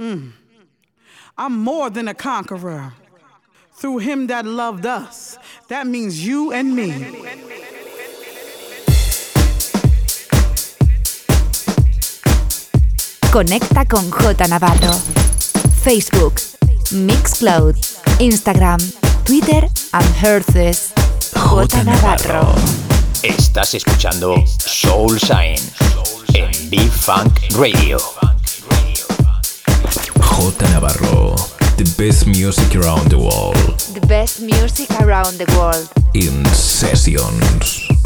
Mm. I'm more than a conqueror through him that loved us. That means you and me. Conecta con J Navarro. Facebook, Mixcloud, Instagram, Twitter and Herces. J Navarro. Estás escuchando Soul Sign en B-Funk Radio. J Navarro, the best music around the world. The best music around the world. In sessions.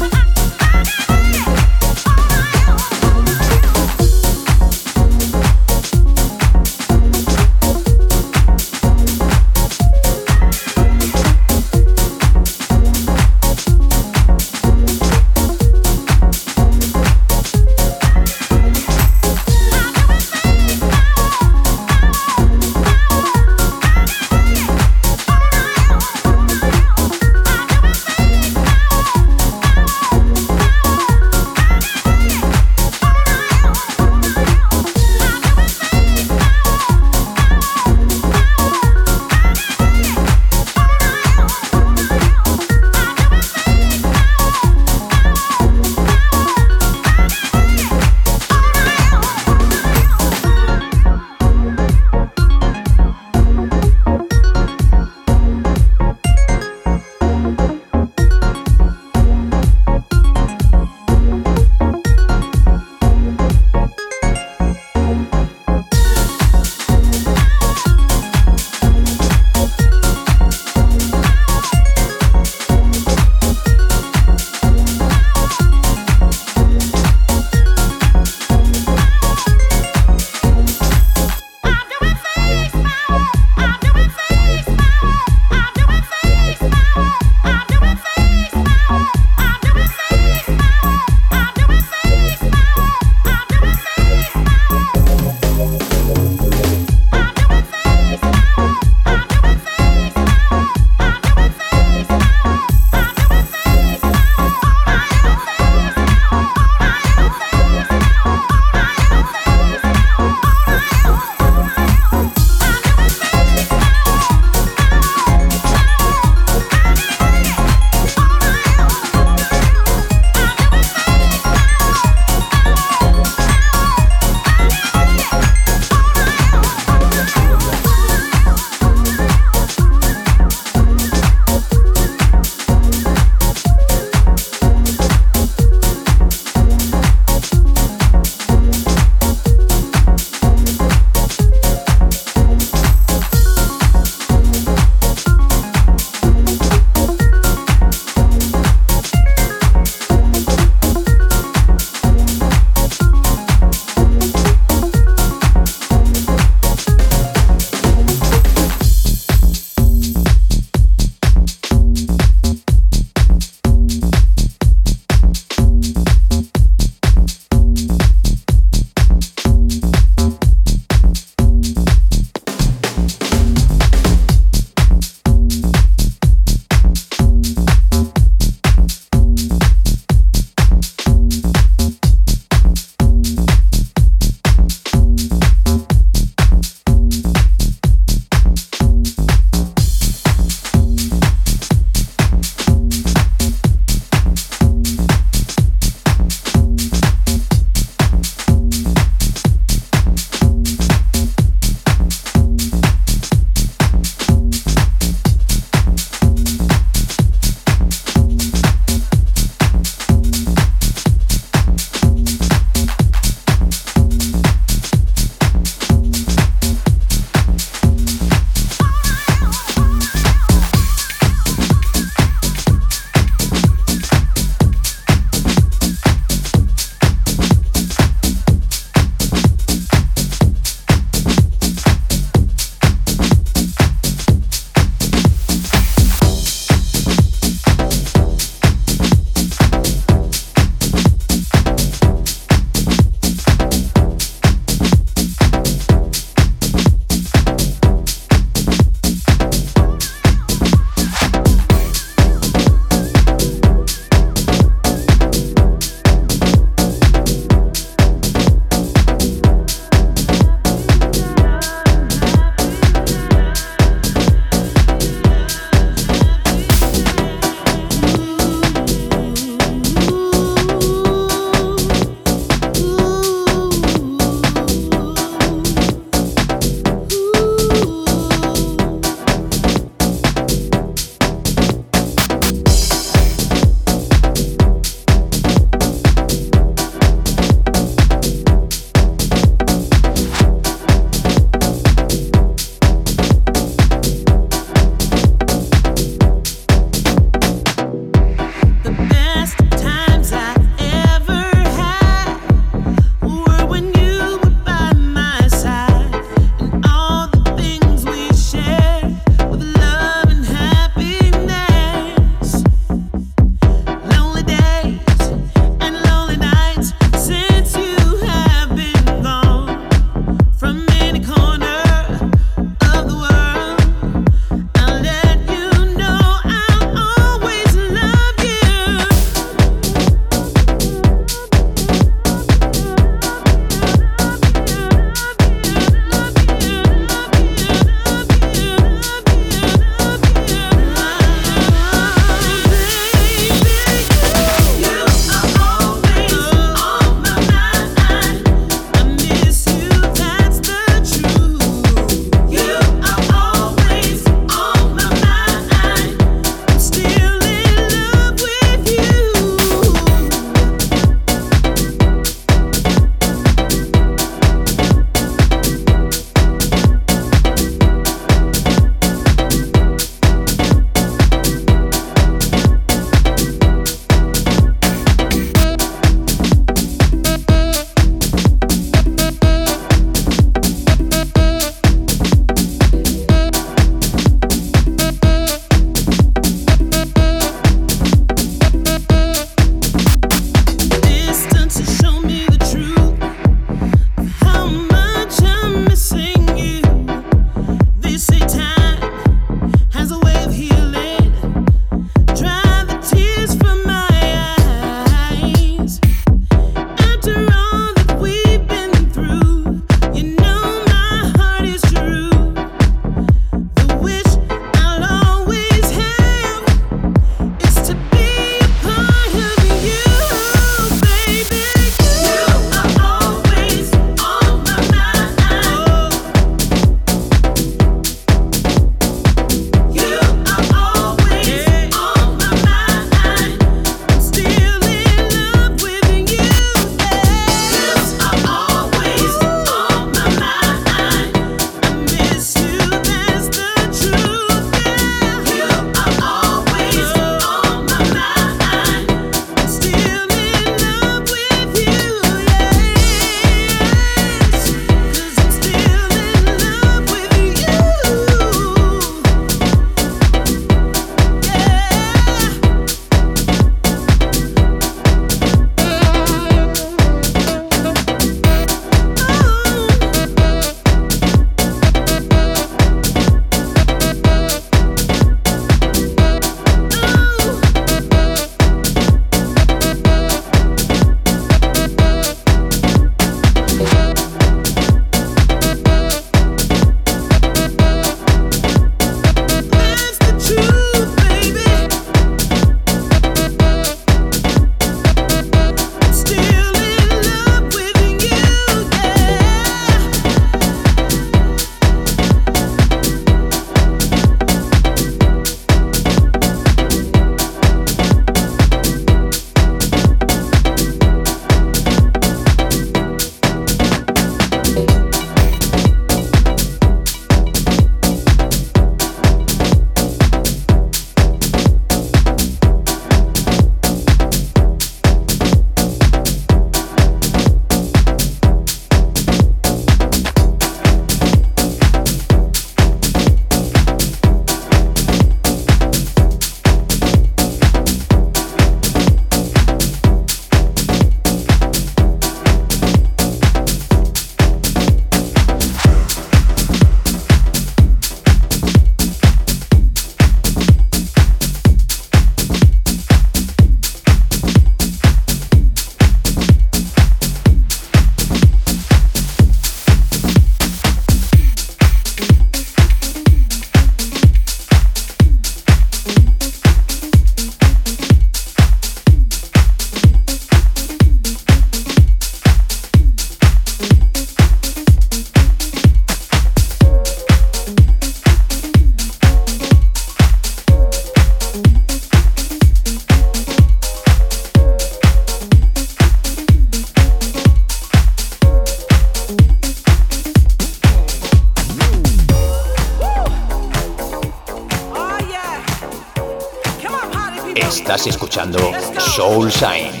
Soul Shine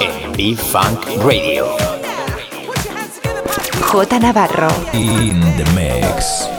en B-Funk Radio. J Navarro. In the mix.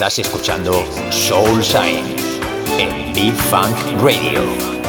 Estás escuchando Soul Shine en B-Funk Radio.